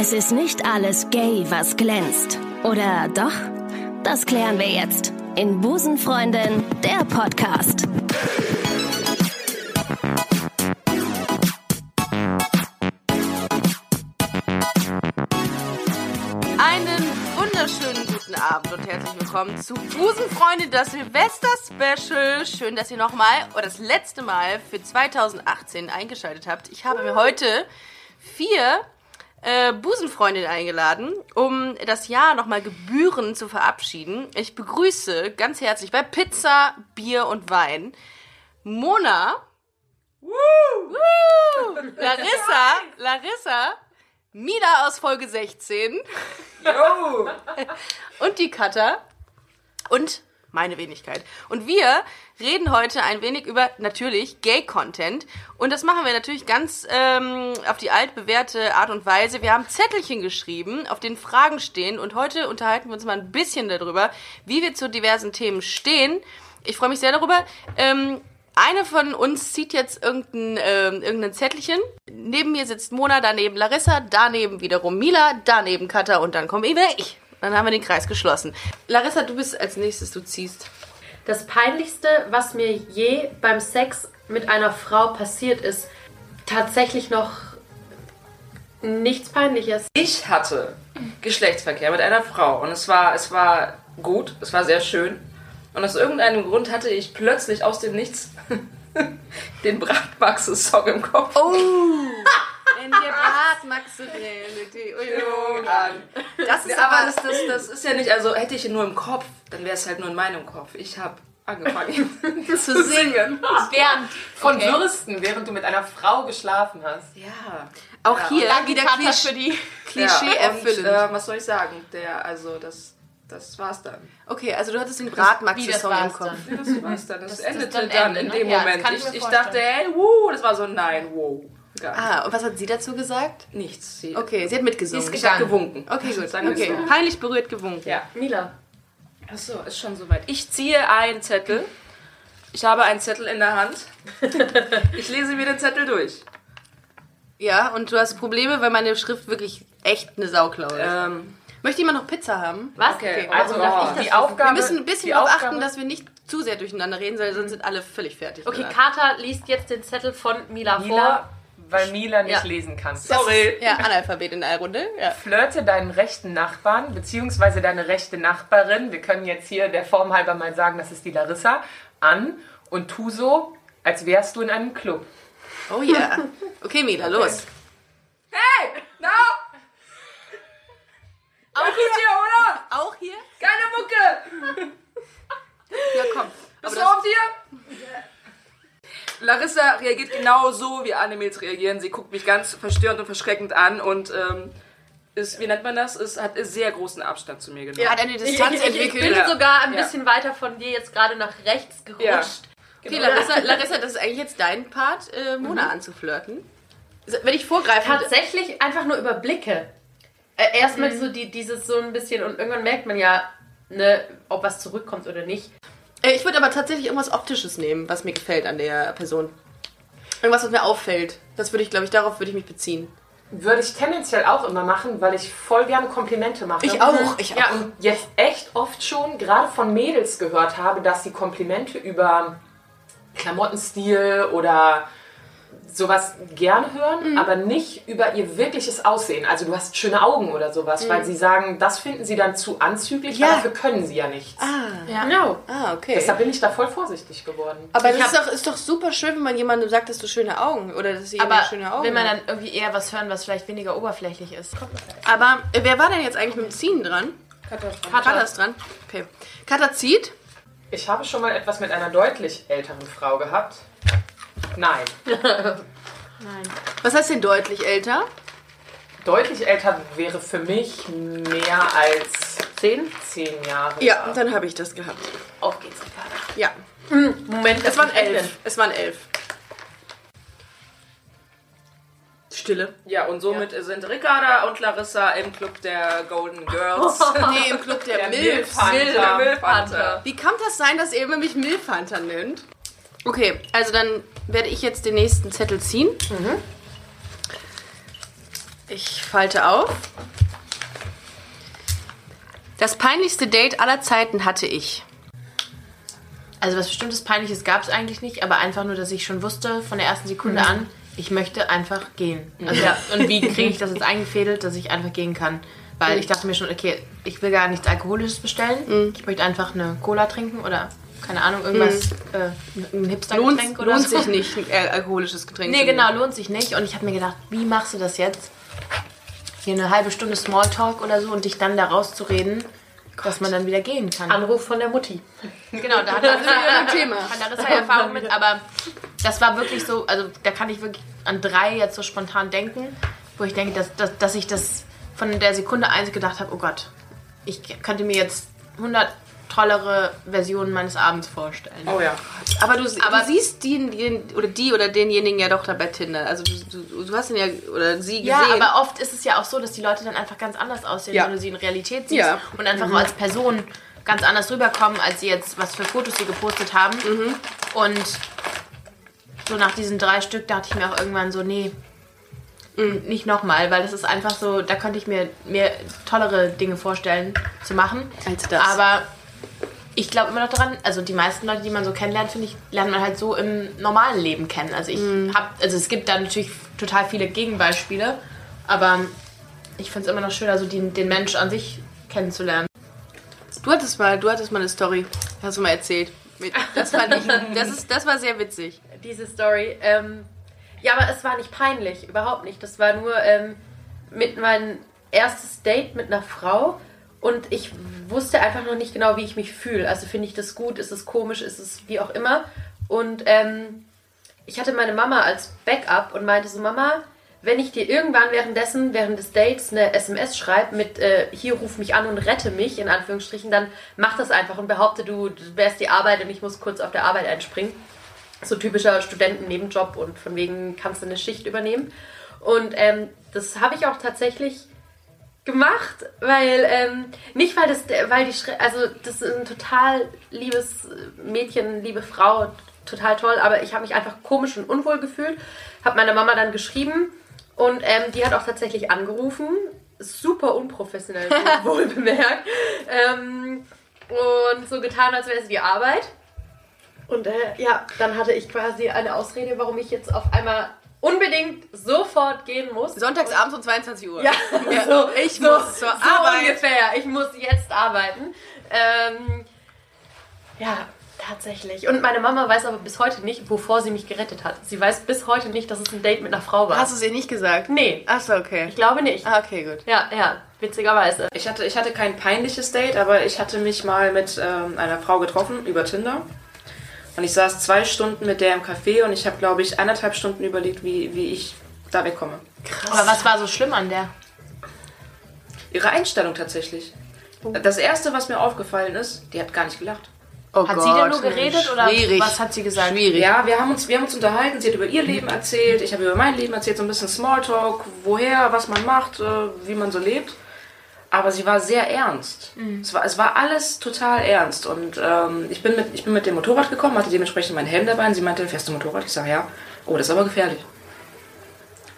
Es ist nicht alles gay, was glänzt. Oder doch? Das klären wir jetzt in Busenfreundin, der Podcast. Einen wunderschönen guten Abend und herzlich willkommen zu Busenfreunde, das Silvester-Special. Schön, dass ihr nochmal oder das letzte Mal für 2018 eingeschaltet habt. Ich habe mir heute vier äh, Busenfreundinnen eingeladen, um das Jahr nochmal gebührend zu verabschieden. Ich begrüße ganz herzlich bei Pizza, Bier und Wein Mona. Woo! Larissa, Larissa, Mida aus Folge 16 Jo! und die Cutter und meine Wenigkeit. Und wir reden heute ein wenig über natürlich Gay-Content. Und das machen wir natürlich ganz ähm, auf die altbewährte Art und Weise. Wir haben Zettelchen geschrieben, auf denen Fragen stehen. Und heute unterhalten wir uns mal ein bisschen darüber, wie wir zu diversen Themen stehen. Ich freue mich sehr darüber. Ähm, eine von uns zieht jetzt irgendein, ähm, irgendein Zettelchen. Neben mir sitzt Mona, daneben Larissa, daneben wiederum Mila, daneben Katha und dann komme wieder ich. Dann haben wir den Kreis geschlossen. Larissa, du bist als nächstes, du ziehst. Das Peinlichste, was mir je beim Sex mit einer Frau passiert ist, tatsächlich noch nichts Peinliches. Ich hatte Geschlechtsverkehr mit einer Frau und es war, es war gut, es war sehr schön. Und aus irgendeinem Grund hatte ich plötzlich aus dem Nichts den Bratmaxe-Song im Kopf. Oh! Wenn wir Bratmaxe drehen, die Union an. Das ist aber das, das, das ist ja nicht, also hätte ich ihn nur im Kopf, dann wäre es halt nur in meinem Kopf. Ich habe angefangen zu singen. Während von Okay. Würsten, während du mit einer Frau geschlafen hast. Ja. Auch Ja, hier Danke, wieder Klisch für die. Klischee ja, erfüllend. äh, was soll ich sagen? Der, also das, das war's dann. okay, also du hattest den Bratmaxe-Song das im Kopf. dann? Das war's dann. Das, Das- das endete dann dann, Ende, in dem Ja, das Moment. kann ich ich ich dachte, hey, wuh, das war so ein Nein, wow. Gar nicht. Ah, und was hat sie dazu gesagt? Nichts. Sie, Okay, sie hat mitgesungen. Sie ist gegangen. gewunken. Okay, gut. Sagen wir Okay, so. peinlich berührt gewunken. Ja. Mila. Achso, ist schon soweit. Ich ziehe einen Zettel. Ich habe einen Zettel in der Hand. Ich lese mir den Zettel durch. Ja, und du hast Probleme, weil meine Schrift wirklich echt eine Sauklaue ist. Ähm, Möchte jemand noch Pizza haben? Was? Okay, Also Oh. darf ich das die Aufgabe. Wir müssen ein bisschen darauf achten, dass wir nicht zu sehr durcheinander reden, weil sonst sind alle völlig fertig. Okay. Carter liest jetzt den Zettel von Mila, Mila, weil Mila nicht Ja. lesen kann. sorry. Ja, Analphabet in der Runde. Ja. Flirte deinen rechten Nachbarn, beziehungsweise deine rechte Nachbarin, wir können jetzt hier der Form halber mal sagen, das ist die Larissa, an und tu so, als wärst du in einem Club. Oh ja. Okay, Mila, los. Hey, no! Auch gut hier, oder? Auch hier? Keine Mucke! Ja, komm. Bist Aber du auf dir? Larissa reagiert genau so, wie Annemils reagieren. Sie guckt mich ganz verstörend und verschreckend an und ähm, ist, wie nennt man das? Ist, hat sehr großen Abstand zu mir genommen. Er hat eine Distanz ich, ich, ich entwickelt. bin Ja. sogar ein Ja. bisschen weiter von dir jetzt gerade nach rechts gerutscht. Ja. Okay, Larissa, Larissa, das ist eigentlich jetzt dein Part, äh, Mona anzuflirten. Wenn ich vorgreife. Tatsächlich einfach nur über Blicke. Äh, erstmal so die, dieses so ein bisschen und irgendwann merkt man ja, ne, ob was zurückkommt oder nicht. Äh, Ich würde aber tatsächlich irgendwas Optisches nehmen, was mir gefällt an der Person. Irgendwas, was mir auffällt. Das würde ich, glaube ich, darauf würde ich mich beziehen. Würde ich tendenziell auch immer machen, weil ich voll gerne Komplimente mache. Ich auch, ich Ja, auch. und jetzt echt oft schon, gerade von Mädels gehört habe, dass sie Komplimente über Klamottenstil oder sowas gerne hören, Mhm. aber nicht über ihr wirkliches Aussehen. Also du hast schöne Augen oder sowas, weil sie sagen, das finden sie dann zu anzüglich, Mhm. Ja. weil dafür können sie ja nichts. Genau. Ah, okay. Deshalb bin ich da voll vorsichtig geworden. aber Ich das ist doch, ist doch super schön, wenn man jemandem sagt, dass du schöne Augen oder dass sie Aber jemand schöne Augen will man dann irgendwie eher was hören, was vielleicht weniger oberflächlich ist? Aber äh, wer war denn jetzt eigentlich mit dem Ziehen dran? Katha ist dran. Okay. Katha zieht. Ich habe schon mal etwas mit einer deutlich älteren Frau gehabt. Nein. Was heißt denn deutlich älter? Deutlich älter wäre für mich mehr als Zehn? zehn Jahre. Ja, dann habe ich das gehabt. Auf geht's, Ricarda. Ja. Moment, Es waren elf. Es waren elf. Stille. Ja, und somit sind Ricarda und Larissa im Club der Golden Girls. Nee, im Club der, Der. Der Milfhunter. Wie kann das sein, dass ihr immer mich Milfhunter nennt? Okay, also dann werde ich jetzt den nächsten Zettel ziehen. Ich falte auf. Das peinlichste Date aller Zeiten hatte ich. Also was bestimmtes Peinliches gab es eigentlich nicht, aber einfach nur, dass ich schon wusste von der ersten Sekunde an, ich möchte einfach gehen. Also, ja, und wie kriege ich das jetzt eingefädelt, dass ich einfach gehen kann? Weil ich dachte mir schon, okay, ich will gar nichts Alkoholisches bestellen. Ich möchte einfach eine Cola trinken oder keine Ahnung, irgendwas, äh, ein Lohnt, Hipstergetränk oder lohnt so. sich nicht, ein äh, alkoholisches Getränk Nee, genau, lohnt sich nicht. Und ich habe mir gedacht, wie machst du das jetzt? Hier eine halbe Stunde Smalltalk oder so und dich dann da rauszureden, dass man dann wieder gehen kann. Anruf von der Mutti. Genau, da hat Larissa, ein Thema. hat Larissa Erfahrung mit, aber das war wirklich so, also da kann ich wirklich an drei jetzt so spontan denken, wo ich denke, dass, dass, dass ich das von der Sekunde eins gedacht habe, oh Gott, ich könnte mir jetzt 100 tollere Versionen meines Abends vorstellen. Oh ja. Aber du, Aber- du siehst die, die oder die oder denjenigen ja doch da bei Tinder. Also du, du, du hast ihn ja oder sie Ja, gesehen. aber oft ist es ja auch so, dass die Leute dann einfach ganz anders aussehen, Ja. wenn du sie in Realität siehst Ja. und einfach als Person ganz anders rüberkommen, als sie jetzt, was für Fotos sie gepostet haben. Und so nach diesen drei Stück dachte ich mir auch irgendwann so, nee, nicht nochmal, weil das ist einfach so, da könnte ich mir mehr tollere Dinge vorstellen zu machen. Als das. Aber ich glaube immer noch daran, also die meisten Leute, die man so kennenlernt, finde ich, lernt man halt so im normalen Leben kennen. Also ich habe, also es gibt da natürlich total viele Gegenbeispiele, aber ich finde es immer noch schön, also den, den Mensch an sich kennenzulernen. du hattest mal, du hattest mal eine Story, hast du mal erzählt. Das fand ich, das ist, das war sehr witzig. diese Story. Ähm, ja, aber es war nicht peinlich, überhaupt nicht. Das war nur ähm, mit mein erstes Date mit einer Frau und ich wusste einfach noch nicht genau, wie ich mich fühle. Also finde ich das gut, ist es komisch, ist es wie auch immer. Und ähm, ich hatte meine Mama als Backup und meinte so, Mama, wenn ich dir irgendwann währenddessen, während des Dates eine SMS schreibe mit äh, hier ruf mich an und rette mich, in Anführungsstrichen, dann mach das einfach und behaupte, du, wärst die Arbeit und ich muss kurz auf der Arbeit einspringen so typischer Studentennebenjob und von wegen kannst du eine Schicht übernehmen. Und ähm, das habe ich auch tatsächlich gemacht, weil ähm, nicht weil das, weil die, Schre also das ist ein total liebes Mädchen, liebe Frau, total toll, aber ich habe mich einfach komisch und unwohl gefühlt, habe meiner Mama dann geschrieben und ähm, die hat auch tatsächlich angerufen, super unprofessionell, wohl bemerkt, ähm, und so getan, als wäre es die Arbeit. Und äh, ja, dann hatte ich quasi eine Ausrede, warum ich jetzt auf einmal unbedingt sofort gehen muss. Sonntagsabends um 22 Uhr. Ja, so, ich so, muss zur so Arbeit. ungefähr. Ich muss jetzt arbeiten. Ähm, ja, tatsächlich. Und meine Mama weiß aber bis heute nicht, wovor sie mich gerettet hat. Sie weiß bis heute nicht, dass es ein Date mit einer Frau war. Hast du es ihr nicht gesagt? Nee, Achso, okay. ich glaube nicht. Ah, okay, gut. Ja, ja, witzigerweise. Ich hatte, ich hatte kein peinliches Date, aber ich hatte mich mal mit ähm, einer Frau getroffen über Tinder. Und ich saß zwei Stunden mit der im Café und ich habe, glaube ich, eineinhalb Stunden überlegt, wie, wie ich da wegkomme. Aber was war so schlimm an der? Ihre Einstellung tatsächlich. Das Erste, was mir aufgefallen ist, die hat gar nicht gelacht. Oh Hat sie denn nur geredet oder Schwierig. was hat sie gesagt? Schwierig. Ja, wir haben, uns, wir haben uns unterhalten. Sie hat über ihr Leben erzählt. Ich habe über mein Leben erzählt. So ein bisschen Smalltalk. Woher, was man macht, äh, wie man so lebt. Aber sie war sehr ernst. Es, war, es war alles total ernst. Und ähm, ich, bin mit, ich bin mit dem Motorrad gekommen, hatte dementsprechend meinen Helm dabei. Und sie meinte, fährst du Motorrad? Ich sage, ja. Oh, das ist aber gefährlich.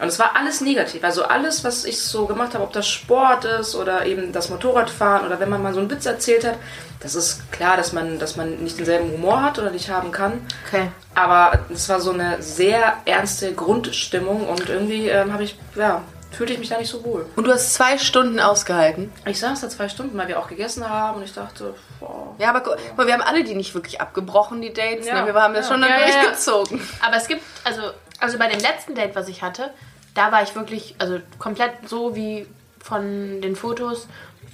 Und es war alles negativ. Also alles, was ich so gemacht habe, ob das Sport ist oder eben das Motorradfahren oder wenn man mal so einen Witz erzählt hat, das ist klar, dass man, dass man nicht denselben Humor hat oder nicht haben kann. Okay. Aber es war so eine sehr ernste Grundstimmung und irgendwie ähm, habe ich, ja, fühlte ich mich da nicht so wohl. Und du hast zwei Stunden ausgehalten. Ich saß da zwei Stunden, weil wir auch gegessen haben und ich dachte, boah. Ja, aber, aber wir haben alle die nicht wirklich abgebrochen, die Dates. Ja. Ne? Wir haben das Ja. schon dann Ja, ja. durchgezogen. Aber es gibt, also, also bei dem letzten Date, was ich hatte, da war ich wirklich, also komplett so wie von den Fotos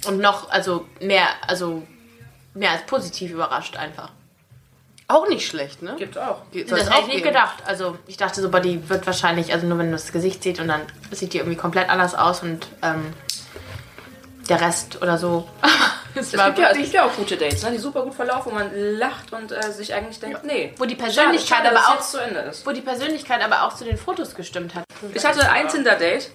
und noch, also mehr, also mehr als positiv überrascht einfach. Auch nicht schlecht, ne? Gibt auch. Soll's das hätte auch ich nicht geben. gedacht. Also ich dachte so, die wird wahrscheinlich, also nur wenn du das Gesicht siehst und dann sieht die irgendwie komplett anders aus und ähm, der Rest oder so. es Es gibt, ja, es gibt ja auch gute Dates, ne, die super gut verlaufen, wo man lacht und äh, sich eigentlich denkt, nee. wo die Persönlichkeit schade, aber auch zu Ende ist. wo die Persönlichkeit aber auch zu den Fotos gestimmt hat. Ich hatte ein Tinder-Date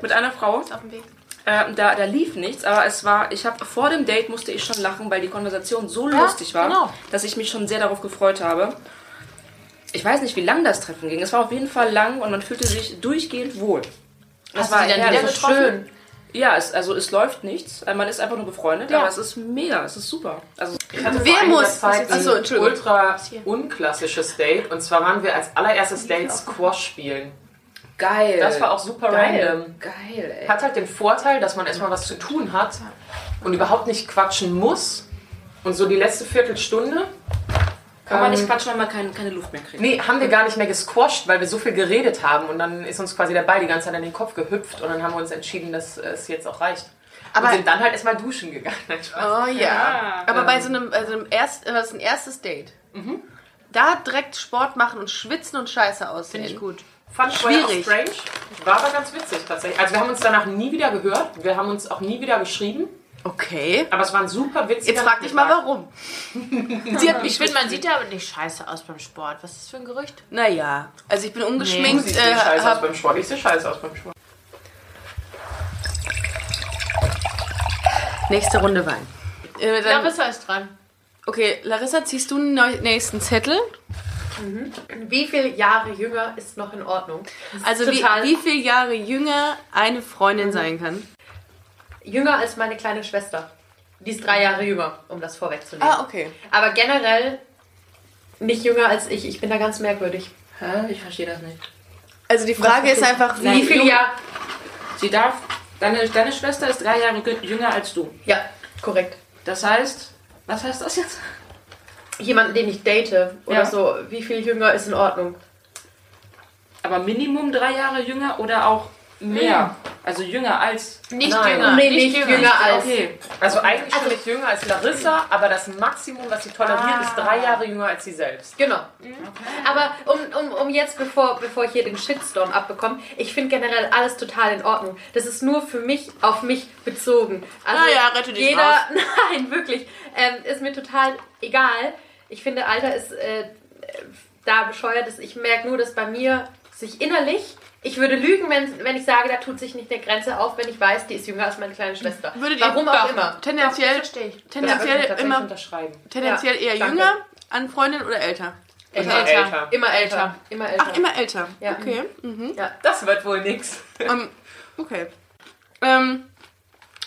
mit einer Frau. auf dem Weg. Äh, da, da lief nichts, aber es war, ich habe vor dem Date musste ich schon lachen, weil die Konversation so lustig war, genau. dass ich mich schon sehr darauf gefreut habe. Ich weiß nicht, wie lang das Treffen ging. Es war auf jeden Fall lang und man fühlte sich durchgehend wohl. Das Hast du dann wieder getroffen? Schön. Ja, es, also es läuft nichts. Man ist einfach nur befreundet, Ja. aber es ist mega, es ist super. Also Ich hatte Wer muss? Zeit Achso, ein ultra unklassisches Date. Und zwar waren wir als allererstes Date Squash spielen. Geil. Das war auch super geil. random. Geil, ey. Hat halt den Vorteil, dass man erstmal was zu tun hat und überhaupt nicht quatschen muss. Und so die letzte Viertelstunde Kann man nicht ähm, quatschen, wenn man keine, keine Luft mehr kriegt. Nee, haben wir gar nicht mehr gesquasht, weil wir so viel geredet haben. Und dann ist uns quasi der Ball die ganze Zeit an den Kopf gehüpft. Und dann haben wir uns entschieden, dass es jetzt auch reicht. Aber- und sind dann halt erstmal duschen gegangen. Oh ja. Aber bei so einem, bei so einem erst, äh, was ist ein erstes Date. Da direkt Sport machen und schwitzen und scheiße aussehen. Finde ich gut. Fand ich vorher auch Schwierig. strange. War aber ganz witzig tatsächlich. Also wir haben uns danach nie wieder gehört. Wir haben uns auch nie wieder geschrieben. Okay. Aber es war ein super witziger Jetzt frag dich mal warum. Sie hat mich Ich finde, man sieht ja aber nicht scheiße aus beim Sport. Was ist das für ein Gerücht? Naja, also ich bin Du ungeschminkt. siehst äh, nicht scheiße aus hab, beim Sport. Ich sehe scheiße aus beim Sport. nächste Runde Wein. Äh, dann, Larissa ist dran. okay, Larissa, ziehst du den neu- nächsten Zettel? Wie viele Jahre jünger ist noch in Ordnung? Also wie, wie viele Jahre jünger eine Freundin sein kann? Jünger als meine kleine Schwester. Die ist drei Jahre jünger, um das vorwegzunehmen. Ah, okay. Aber generell nicht jünger als ich. Ich bin da ganz merkwürdig. Hä? Ich verstehe das nicht. Also die Frage ist einfach, wie, Wie viele Jahre? Sie darf. Deine, deine Schwester ist drei Jahre jü- jünger als du. Ja, korrekt. Das heißt. Was heißt das jetzt? Jemanden, den ich date oder Ja. so. Wie viel jünger ist in Ordnung? Aber Minimum drei Jahre jünger oder auch mehr? Also jünger als. Nicht Nein. jünger. Nee, nicht jünger als. Okay. Also eigentlich schon nicht jünger als Larissa, aber das Maximum, was sie toleriert, ist drei Jahre jünger als sie selbst. Genau. Aber um, um, um jetzt, bevor, bevor ich hier den Shitstorm abbekomme, ich finde generell alles total in Ordnung. Das ist nur für mich, auf mich bezogen. Also Ah ja, rette dich jeder, raus. Nein, wirklich. Ähm, ist mir total egal. Ich finde, Alter ist äh, da bescheuert. Ist. Ich merke nur, dass bei mir sich innerlich, ich würde lügen, wenn, wenn ich sage, da tut sich nicht eine Grenze auf, wenn ich weiß, die ist jünger als meine kleine Schwester. Würdet ihr- Warum auch immer. tendenziell, Verstehe ich. Das würde ich tendenziell tatsächlich immer unterschreiben. tendenziell eher danke. jünger an Freundin oder älter? Immer Älter. älter. Immer älter. Immer älter. Ach, immer älter. Ja. Okay. Mhm. Das wird wohl nix. Ähm, okay. Ähm,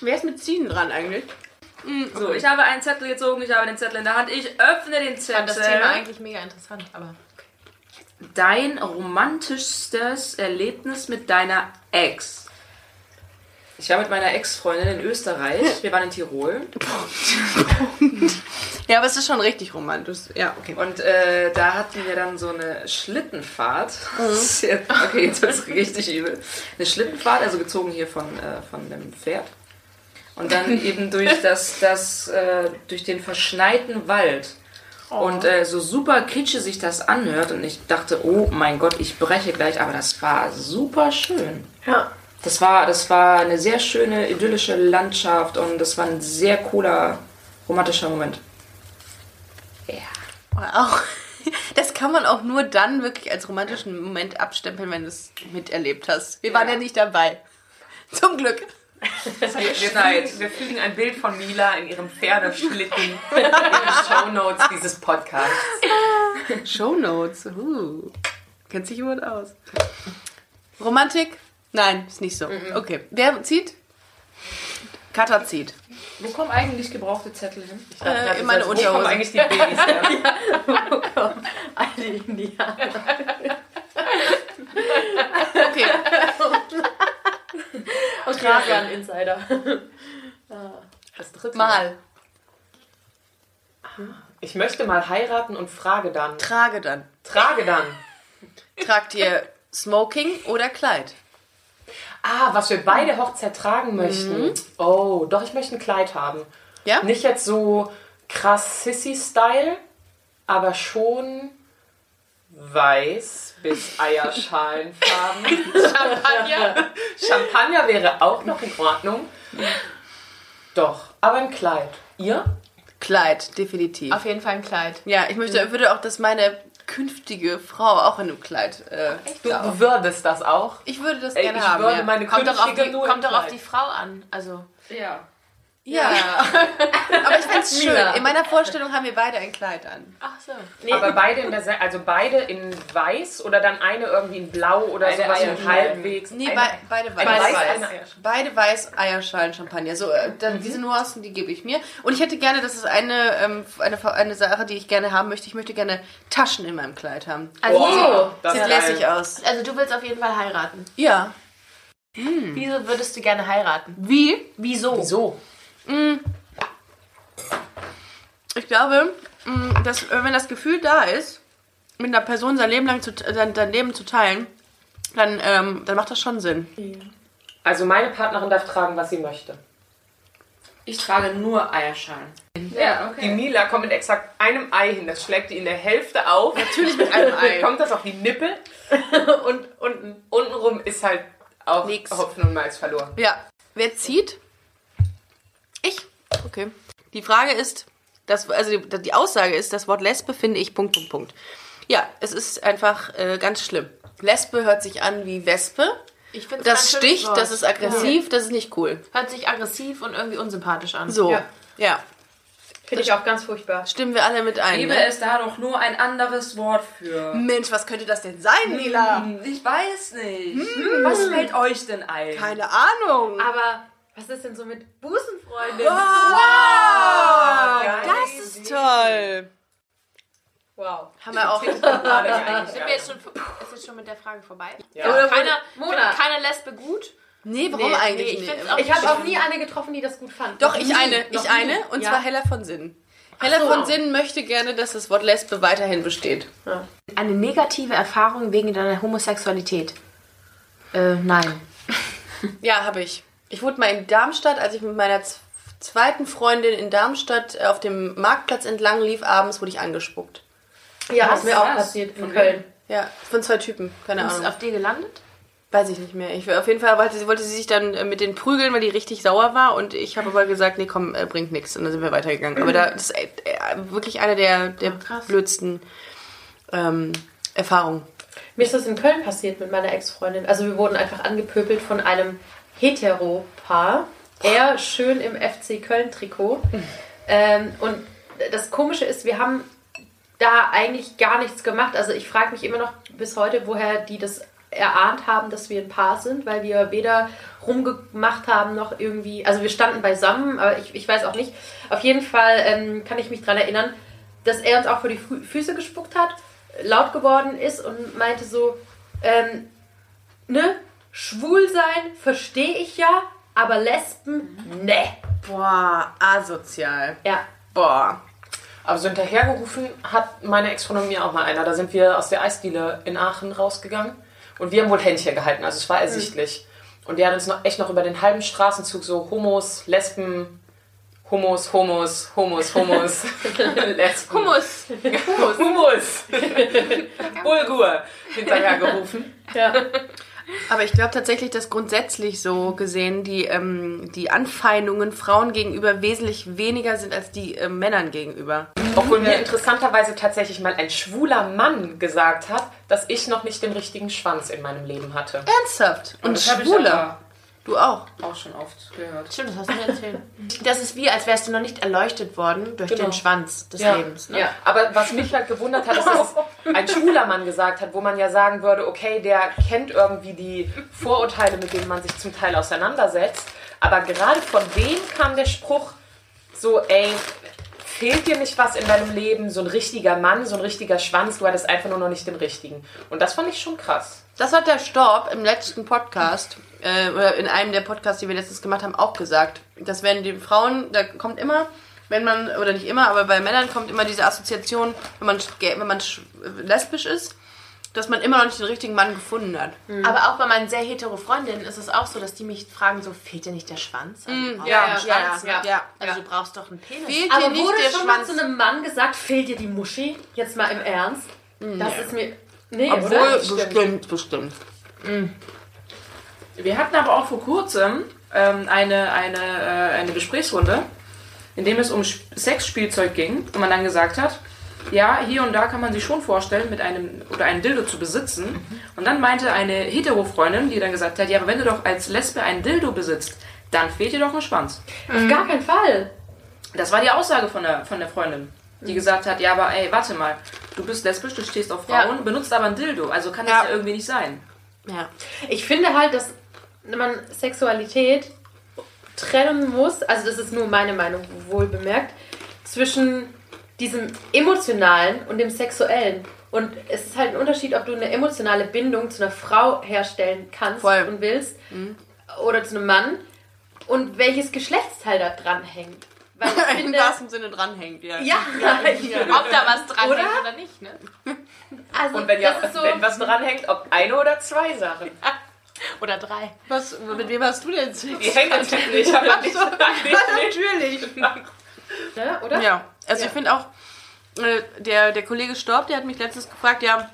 wer ist mit Ziehen dran eigentlich? So, ich habe einen Zettel gezogen, ich habe den Zettel in der Hand. Ich öffne den Ich fand das Zettel. Thema eigentlich mega interessant, aber. Dein romantischstes Erlebnis mit deiner Ex. Ich war mit meiner Ex-Freundin in Österreich. Wir waren in Tirol. Ja, aber es ist schon richtig romantisch. Ja, okay. Und äh, da hatten wir dann so eine Schlittenfahrt. Jetzt- Okay, jetzt ist richtig übel. Eine Schlittenfahrt, also gezogen hier von, äh, von dem Pferd. Und dann eben durch das, das äh, durch den verschneiten Wald. Und äh, so super kitschig sich das anhört. Und ich dachte, oh mein Gott, ich breche gleich. Aber das war super schön. Ja. Das war, das war eine sehr schöne, idyllische Landschaft und das war ein sehr cooler, romantischer Moment. Auch, das kann man auch nur dann wirklich als romantischen Moment abstempeln, wenn du es miterlebt hast. Wir waren ja nicht dabei. Zum Glück. Wir, wir, fügen, wir fügen ein Bild von Mila in ihrem Pferdeschlitten in die Shownotes dieses Podcasts. Shownotes. Uh. Kennt sich jemand aus? Romantik? Nein, ist nicht so. Okay. Wer zieht? Kata zieht. Wo kommen eigentlich gebrauchte Zettel hin? Äh, in meine Wo kommen Unterhose. eigentlich die Babys her? Alte Indianer. Okay. Okay, Tragan Insider. Das dritte Mal. Ich möchte mal heiraten und frage dann. Trage dann. Trage dann. Tragt ihr Smoking oder Kleid? Ah, was wir beide Hochzeit tragen möchten. Oh, doch, ich möchte ein Kleid haben. Ja? Nicht jetzt so krass Sissy-Style, aber schon weiß bis Eierschalenfarben. Champagner. Champagner wäre auch noch in Ordnung. Doch, aber ein Kleid. Ihr? Kleid, definitiv. Auf jeden Fall ein Kleid. Ja, ich möchte, würde auch, dass meine künftige Frau auch in einem Kleid. Äh, Du, du würdest das auch. ich würde das Ey, gerne ich haben. würde ja. meine Kommt doch auf künftige die, kommt doch auf die Frau an. Also, Ja. Ja. Aber ich find's schön. In meiner Vorstellung haben wir beide ein Kleid an. Ach so. Aber beide in der, also beide in weiß oder dann eine irgendwie in blau oder Eine sowas mit halbwegs. Nee, eine, bei, beide weiß. eine Beide weiß, weiß. Beide weiß, Eierschalen, Champagner. So, äh, dann diese Nuancen, die gebe ich mir. Und ich hätte gerne, das ist eine, ähm, eine, eine Sache, die ich gerne haben möchte. Ich möchte gerne Taschen in meinem Kleid haben. Also, Wow, das Sieht ist geil. lässig aus. also du willst auf jeden Fall heiraten. Ja. Wieso würdest du gerne heiraten? Wie? Wieso? Wieso? Ich glaube, mh, dass, äh, wenn das Gefühl da ist, mit einer Person sein Leben lang zu, sein, sein Leben zu teilen, dann, ähm, dann macht das schon Sinn. Also meine Partnerin darf tragen, was sie möchte. Ich trage nur Eierschalen. Ja, Die Mila kommt mit exakt einem Ei hin. Das schlägt die in der Hälfte auf. Natürlich mit einem Ei. Dann kommt das auf die Nippel. und unten, untenrum ist halt auch Nix. Hopfen und Malz verloren. Ja. Wer zieht? Ich. Okay. Die Frage ist, das, also die, die Aussage ist, das Wort Lesbe finde ich Punkt, Punkt, Punkt. Ja, es ist einfach äh, ganz schlimm. Lesbe hört sich an wie Wespe. Ich finde Das sticht, das ist aggressiv, das ist nicht cool. Hört sich aggressiv und irgendwie unsympathisch an. So. Ja. Ja. Finde ich auch ganz furchtbar. Stimmen wir alle mit ein. Liebe Ne? ist da doch nur ein anderes Wort für. Mensch, was könnte das denn sein, Mila? Hm, Ich weiß nicht. Was fällt euch denn ein? Keine Ahnung. Aber was ist denn so mit Busenfreundin? Wow, das ist toll. Wow. Haben wir auch. Sind wir jetzt schon, ist jetzt schon mit der Frage vorbei? Ja. Oder keiner, Mona. keiner Lesbe gut? Nee, warum Nee, eigentlich nee, ich Ich habe auch nie eine getroffen, die das gut fand. Doch, ich nie. eine. Noch Ich nie. eine. Und Ja. zwar Hella von Sinn. Hella so. von Sinn möchte gerne, dass das Wort Lesbe weiterhin besteht. Eine negative Erfahrung wegen deiner Homosexualität? Äh, nein. Ja, habe ich. Ich wurde mal in Darmstadt, als ich mit meiner zweiten Freundin in Darmstadt äh, auf dem Marktplatz entlang lief, abends wurde ich angespuckt. Ja, ist mir auch passiert in Köln. Ja, von zwei Typen. Keine Und ist Ahnung. auf dir gelandet? Weiß ich nicht mehr. Ich, auf jeden Fall wollte sie, wollte sie sich dann äh, mit denen prügeln, weil die richtig sauer war. Und ich habe aber gesagt, nee, komm, äh, bringt nichts. Und dann sind wir weitergegangen. Aber da das ist wirklich eine der, der krass. blödsten ähm, Erfahrungen. Mir ist das in Köln passiert mit meiner Ex-Freundin. Also wir wurden einfach angepöbelt von einem Hetero-Paar. Er schön im FC Köln-Trikot. Ähm, und das Komische ist, wir haben da eigentlich gar nichts gemacht. Also ich frage mich immer noch bis heute, woher die das erahnt haben, dass wir ein Paar sind, weil wir weder rumgemacht haben noch irgendwie, also wir standen beisammen, aber ich, ich weiß auch nicht. Auf jeden Fall ähm, kann ich mich daran erinnern, dass er uns auch vor die Fü Füße gespuckt hat, laut geworden ist und meinte so, ähm, ne, schwul sein verstehe ich ja, aber Lesben, ne. Boah, asozial. Ja, Boah. Aber so hinterhergerufen hat meine Ex-Freundin mir auch mal einer. Da sind wir aus der Eisdiele in Aachen rausgegangen und wir haben wohl Händchen gehalten, also es war ersichtlich. Und die hat uns noch echt noch über den halben Straßenzug so Homos, Lesben, Homos, Homos, Homos, Homos, Lesben. Hummus. Hummus. Hummus. Bulgur hinterhergerufen. ja. Aber ich glaube tatsächlich, dass grundsätzlich so gesehen die, ähm, die Anfeindungen Frauen gegenüber wesentlich weniger sind als die äh, Männern gegenüber. Obwohl mir interessanterweise tatsächlich mal ein schwuler Mann gesagt hat, dass ich noch nicht den richtigen Schwanz in meinem Leben hatte. Ernsthaft? Und Das habe ich Schwule? aber Du auch? auch schon oft gehört. Stimmt, das hast du mir erzählt. Das ist wie, als wärst du noch nicht erleuchtet worden durch Genau. den Schwanz des Ja. Lebens. Ne? Ja. Aber was mich halt gewundert hat, ist, dass es ein schwuler Mann gesagt hat, wo man ja sagen würde, okay, der kennt irgendwie die Vorurteile, mit denen man sich zum Teil auseinandersetzt. Aber gerade von dem kam der Spruch so, ey, fehlt dir nicht was in deinem Leben? So ein richtiger Mann, so ein richtiger Schwanz, du hattest einfach nur noch nicht den richtigen. Und das fand ich schon krass. Das hat der Storb im letzten Podcast, äh, oder in einem der Podcasts, die wir letztens gemacht haben, auch gesagt. Dass wenn die Frauen, da kommt immer, wenn man, oder nicht immer, aber bei Männern kommt immer diese Assoziation, wenn man, wenn man sch- lesbisch ist, dass man immer noch nicht den richtigen Mann gefunden hat. Aber auch bei meinen sehr hetero Freundinnen ist es auch so, dass die mich fragen, so, fehlt dir nicht der Schwanz? Also, oh, ja, ja, Schwanz, ja, ja. Also du brauchst doch einen Penis. Fehlt Aber dir nicht wurde der schon mal Schwanz? zu einem Mann gesagt, fehlt dir die Muschi? Jetzt mal im Ernst. Das ist mir... Nee, Obwohl, oder? bestimmt, bestimmt. Wir hatten aber auch vor kurzem ähm, eine, eine, äh, eine Gesprächsrunde, in dem es um Sp- Sexspielzeug ging und man dann gesagt hat, ja, hier und da kann man sich schon vorstellen, mit einem oder einen Dildo zu besitzen. Und dann meinte eine Hetero-Freundin, die dann gesagt hat, ja, aber wenn du doch als Lesbe einen Dildo besitzt, dann fehlt dir doch ein Schwanz. Auf gar keinen Fall. Das war die Aussage von der, von der Freundin, die gesagt hat, ja, aber ey, warte mal, du bist lesbisch, du stehst auf Frauen, benutzt aber ein Dildo, also kann das Ja. ja irgendwie nicht sein. Ja. Ich finde halt, dass man Sexualität trennen muss, also das ist nur meine Meinung, wohl bemerkt, zwischen diesem emotionalen und dem sexuellen. Und es ist halt ein Unterschied, ob du eine emotionale Bindung zu einer Frau herstellen kannst Voll. und willst oder zu einem Mann und welches Geschlechtsteil da dran hängt. Weil ich Im finde, wahrsten Sinne dranhängt, ja. ja, Ob da was dran Oder? ist oder nicht, ne? also Und wenn, ja, so, wenn was dranhängt, ob eine oder zwei Sachen. Oder drei. Was, mit wem hast du denn Sex? Die hängen natürlich nicht. aber nicht Natürlich. ne, oder? Ja, also Ja. ich finde auch, äh, der, der Kollege Storb, der hat mich letztens gefragt, ja,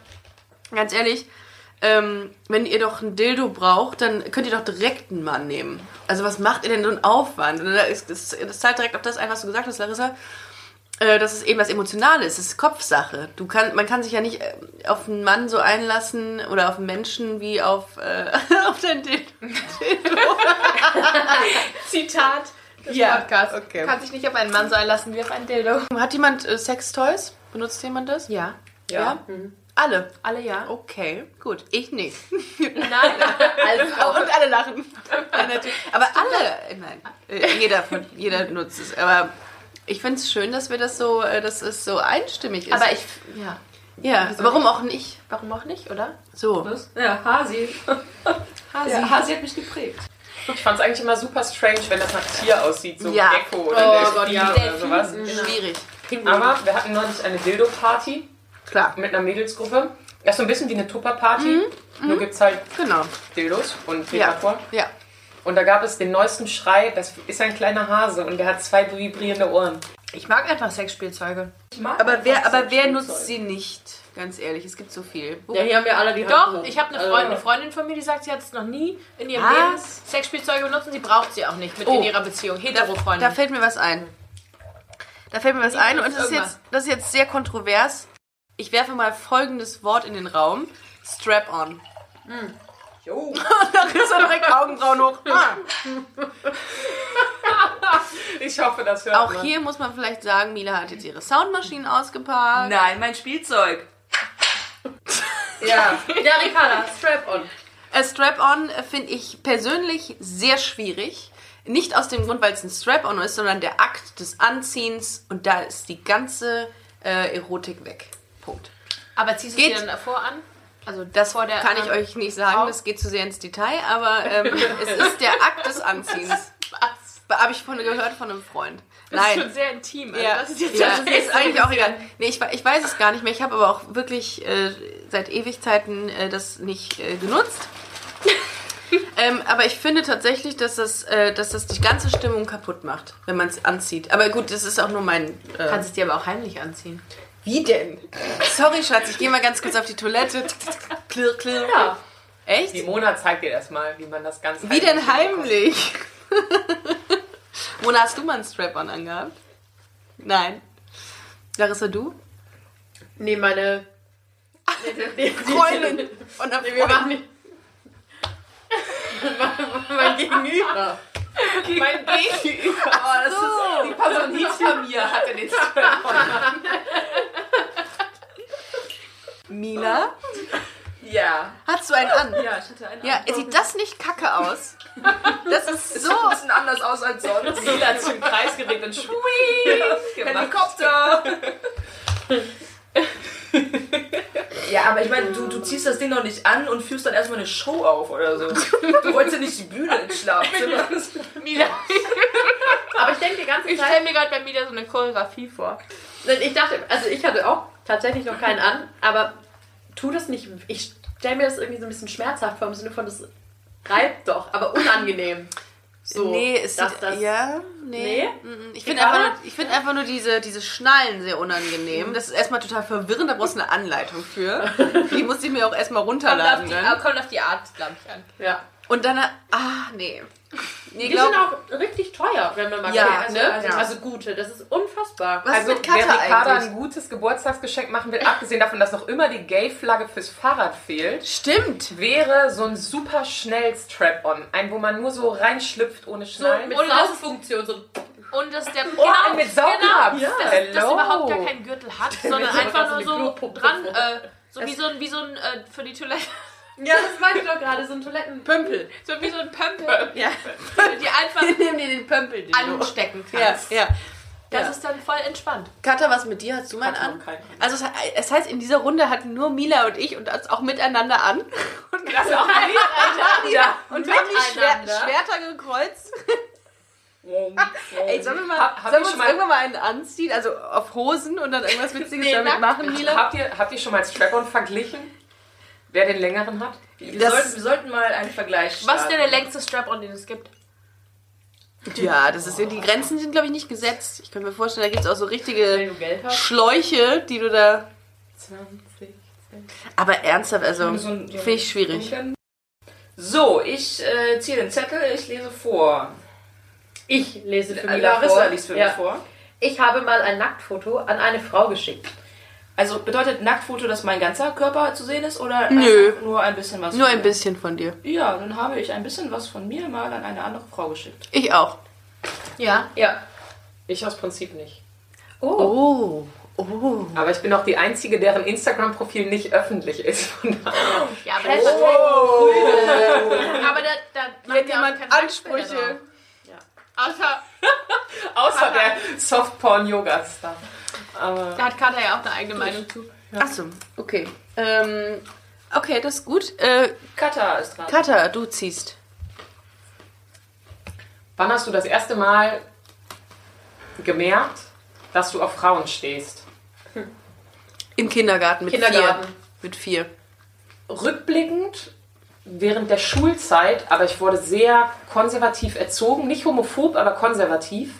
ganz ehrlich, ähm, wenn ihr doch ein Dildo braucht, dann könnt ihr doch direkt einen Mann nehmen. Also was macht ihr denn so einen Aufwand? Und da ist, das, das zahlt direkt auf das ein, was du gesagt hast, Larissa. Äh, dass es eben was Emotionales ist, es ist Kopfsache. Du kann, man kann sich ja nicht äh, auf einen Mann so einlassen oder auf einen Menschen wie auf, äh, auf den Dildo. Zitat des Ja, Podcasts. okay. Kann sich nicht auf einen Mann so einlassen wie auf ein Dildo. Hat jemand äh, Sextoys? Benutzt jemand das? Ja. Ja. Alle. Alle ja. Okay, gut. Ich nicht. Nein. Oh, und alle lachen. Ja. Aber alle, nein, äh, jeder, von, jeder nutzt es. Aber ich finde es schön, dass wir das so, äh, dass es so einstimmig ist. Aber ich, ja. ja, warum auch nicht? Warum auch nicht, oder? So. Ja, Hasi. Hasi. Ja, Hasi hat mich geprägt. Ich fand es eigentlich immer super strange, wenn das nach Tier aussieht, so Ja. Gecko oder Oh Delfin ja. oder sowas. Schwierig. Aber wir hatten neulich eine Dildo-Party Klar. mit einer Mädelsgruppe. Das ist so ein bisschen wie eine Tupper-Party. Nur gibt es halt Genau. Dildos und Ja. Vibrator. Ja. Und da gab es den neuesten Schrei, das ist ein kleiner Hase und der hat zwei vibrierende Ohren. Ich mag einfach Sexspielzeuge. Aber wer, aber wer nutzt sie nicht? Ganz ehrlich, es gibt so viel. Wo- Ja, hier haben wir alle die Hand Doch, hoch. ich habe eine Also- Freundin, eine Freundin von mir, die sagt, sie hat es noch nie in ihrem Was? Leben Sexspielzeuge benutzt und sie braucht sie auch nicht mit Oh. in ihrer Beziehung. Da Hetero-Freundin. fällt mir was ein. Da fällt mir was ein und das ist, jetzt, das ist jetzt sehr kontrovers. Ich werfe mal folgendes Wort in den Raum. Strap-on. Jo. Da ist er direkt Augenbrauen hoch. Ah. Ich hoffe, das hört Auch man. hier muss man vielleicht sagen, Mila hat jetzt ihre Soundmaschinen ausgepackt. Nein, mein Spielzeug. Ja, ja Ricarda, strap on. Äh, Strap-on äh, finde ich persönlich sehr schwierig. Nicht aus dem Grund, weil es ein Strap-on ist, sondern der Akt des Anziehens und da ist die ganze äh, Erotik weg. Punkt. Aber ziehst du sie dann davor an? Also Das vor der kann ich anderen euch nicht sagen, das geht zu sehr ins Detail, aber ähm, es ist der Akt des Anziehens. Was? Habe ich von gehört von einem Freund. Das ist schon sehr intim. Also Ja, das ist jetzt ja, das ist, eigentlich auch egal. Nee, ich, ich weiß es gar nicht mehr. Ich habe aber auch wirklich äh, seit Ewigkeiten äh, das nicht äh, genutzt. ähm, aber ich finde tatsächlich, dass das, äh, dass das die ganze Stimmung kaputt macht, wenn man es anzieht. Aber gut, das ist auch nur mein. Äh, Kannst es dir aber auch heimlich anziehen. wie denn? Sorry, Schatz, ich gehe mal ganz kurz auf die Toilette. Klirr, klirr. Ja. Echt? Die Mona zeigt dir das mal, wie man das Ganze Wie denn heimlich? Mona, hast du mal einen Strap-on angehabt? Nein. Larissa, du? Nee, meine. Nee, Freundin. Und Nee, wir waren nicht. mein Gegenüber. Mein Gegenüber. Oh, das ist, die Person hinter mir hatte den Strap-on. Mila? Ja. Hast du einen an? Ja, ich hatte einen. Ja, sieht das nicht kacke aus? Das ist so. ein bisschen anders aus als sonst. Lila hat sich im Kreis gedreht und schwui. Helikopter! ja, aber ich meine, du, du ziehst das Ding doch nicht an und führst dann erstmal eine Show auf oder so. Du wolltest ja nicht die Bühne ins Schlafzimmer. Mila, Aber ich denke die ganze ich Zeit. stelle mir gerade bei Mila so eine Choreografie vor. Ich dachte, also ich hatte auch tatsächlich noch keinen an, aber tu das nicht. Ich stelle mir das irgendwie so ein bisschen schmerzhaft vor, im Sinne von, das reibt doch, aber unangenehm. So, nee, es dass das, ja, nee. Nee? Ich finde einfach, ich find einfach nur diese, diese Schnallen sehr unangenehm. Das ist erstmal total verwirrend, da brauchst du eine Anleitung für. Die musste ich mir auch erstmal Kommt auf, runterladen. die, Dann. kommt auf die Art, glaube ich, an. Ja. Und dann, ah, nee. Nee, Die glaub- sind auch richtig teuer, wenn man mal Ja, guckt, ne? also- Also, ja. gute, das ist unfassbar. Was Also, ist mit Katha wer Ricarda ein gutes Geburtstagsgeschenk machen will, abgesehen davon, dass noch immer die Gay-Flagge fürs Fahrrad fehlt, Stimmt. wäre so ein super schnell Strap-on. Ein, wo man nur so reinschlüpft ohne Schnallen. mit Oder das- Saugfunktion, so Und dass der Oh, ein mit Saugnapf. Genau, dass, Hello. dass überhaupt gar keinen Gürtel hat, sondern einfach so nur so dran, äh, so wie so ein, wie so ein äh, für die Toilette, Ja, das meinte ich doch gerade, so ein Toiletten... Pömpel. so wie so ein Pömpel, Ja. die einfach Nimm dir den Pömpel. den anstecken Ja, kannst. ja. Das Ja. ist dann voll entspannt. Katha, was mit dir? Hast du mal Hatte an? Also es, es heißt, in dieser Runde hatten nur Mila und ich und uns auch miteinander an. Und wir Das auch miteinander. ja, und wir haben die Schwer Miteinander. Schwerter gekreuzt. Ey, sollen wir mal, Hab- hab sollen wir uns mal- irgendwann mal einen anziehen? Also auf Hosen und dann irgendwas Witziges Nee, damit machen, Mila? Habt ihr, habt ihr schon mal Strap-on verglichen? Wer den längeren hat? Wir, sollten, wir sollten mal einen Vergleich starten. Was ist denn der längste Strap-on, den es gibt? Ja, das ist ja, die Grenzen sind, glaube ich, nicht gesetzt. Ich kann mir vorstellen, da gibt es auch so richtige. Schläuche, die du da... 20. Aber ernsthaft, also, So ein- finde ich schwierig. So, ich äh, ziehe den Zettel, ich lese vor. Ich lese für Mila Larissa vor. liest für ja. mich vor. Ich habe mal ein Nacktfoto an eine Frau geschickt. Also bedeutet Nacktfoto, dass mein ganzer Körper zu sehen ist oder Nö. nur ein bisschen was? Nur von ein mir? bisschen von dir. Ja, dann habe ich ein bisschen was von mir mal an eine andere Frau geschickt. Ich auch. Ja. Ja. Ich aus Prinzip nicht. Oh. Oh. Aber ich bin auch die Einzige, deren Instagram-Profil nicht öffentlich ist. Ja, aber das ist Aber da, da macht Hat ja jemand Ansprüche? drauf. Außer, Außer der Softporn-Yoga-Star. Aber da hat Katha ja auch eine eigene Meinung zu. Achso, okay. Ähm, okay, das ist gut. Äh, Kata ist dran. Katha, du ziehst. wann hast du das erste Mal gemerkt, dass du auf Frauen stehst? Im Kindergarten mit Kindergarten. vier. Mit vier. Rückblickend während der Schulzeit, aber ich wurde sehr konservativ erzogen, nicht homophob, aber konservativ.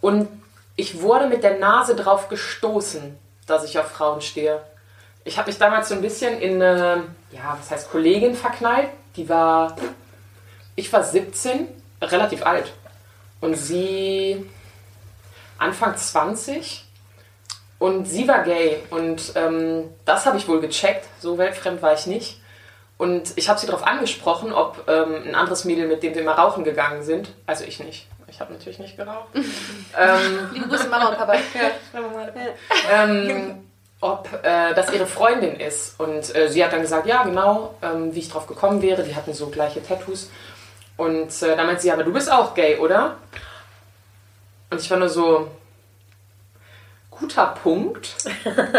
Und ich wurde mit der Nase drauf gestoßen, dass ich auf Frauen stehe. Ich habe mich damals so ein bisschen in eine, ja, was heißt Kollegin verknallt. Die war, ich war 17, relativ alt. Und sie Anfang 20. Und sie war gay. Und ähm, das habe ich wohl gecheckt. So weltfremd war ich nicht. Und ich habe sie darauf angesprochen, ob ähm, ein anderes Mädel, mit dem wir mal rauchen gegangen sind. Also ich nicht. Ich habe natürlich nicht geraucht. ähm, Liebe Grüße, Mama und Papa. ähm, ob äh, das ihre Freundin ist. Und äh, sie hat dann gesagt, ja, genau, ähm, wie ich drauf gekommen wäre. Die hatten so gleiche Tattoos. Und äh, dann meinte sie, aber du bist auch gay, oder? Und ich war nur so, guter Punkt.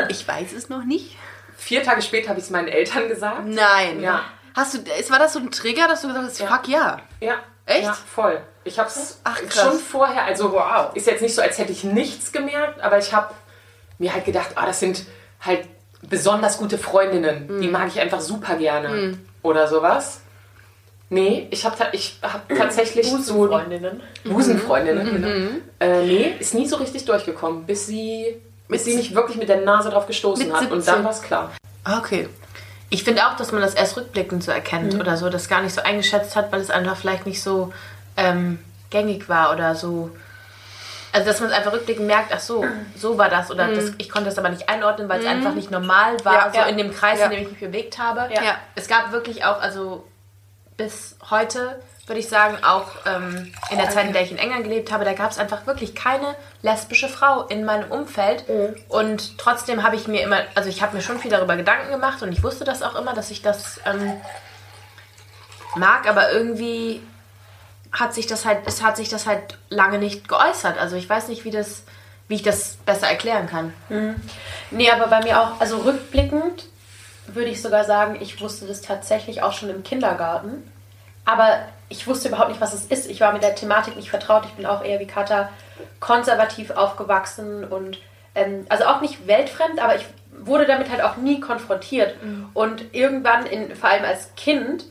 Ich weiß es noch nicht. Vier Tage später habe ich es meinen Eltern gesagt. Nein. Ja. Hast du, ist- war das so ein Trigger, dass du gesagt hast, fuck ja? Ja. Echt? Ja, voll. Ich habe es Ach, krass. schon vorher, also wow. ist jetzt nicht so, als hätte ich nichts gemerkt, aber ich habe mir halt gedacht, ah, das sind halt besonders gute Freundinnen. Hm. Die mag ich einfach super gerne. Oder sowas. Nee, ich habe ich hab tatsächlich so Freundinnen. Busenfreundinnen. Mhm. Genau. Äh, nee, ist nie so richtig durchgekommen, bis sie, bis sie mich wirklich mit der Nase drauf gestoßen Mit hat. Und 17. dann war es klar. Ah, Okay. Ich finde auch, dass man das erst rückblickend so erkennt oder so, das gar nicht so eingeschätzt hat, weil es einfach vielleicht nicht so ähm, gängig war oder so. Also, dass man es einfach rückblickend merkt, ach so, so war das. Oder das, ich konnte das aber nicht einordnen, weil es einfach nicht normal war, Ja, so ja. in dem Kreis, Ja. in dem ich mich bewegt habe. Ja. Es gab wirklich auch, also bis heute würde ich sagen, auch ähm, in der Zeit, in der ich in England gelebt habe, da gab es einfach wirklich keine lesbische Frau in meinem Umfeld. Und trotzdem habe ich mir immer, also ich habe mir schon viel darüber Gedanken gemacht und ich wusste das auch immer, dass ich das ähm, mag, aber irgendwie hat sich das halt, es hat sich das halt lange nicht geäußert. Also ich weiß nicht, wie das, wie ich das besser erklären kann. Nee, aber bei mir auch, also rückblickend würde ich sogar sagen, ich wusste das tatsächlich auch schon im Kindergarten. Aber ich wusste überhaupt nicht, was es ist. Ich war mit der Thematik nicht vertraut. Ich bin auch eher wie Katha konservativ aufgewachsen und ähm, also auch nicht weltfremd, aber ich wurde damit halt auch nie konfrontiert. Und irgendwann, in, vor allem als Kind,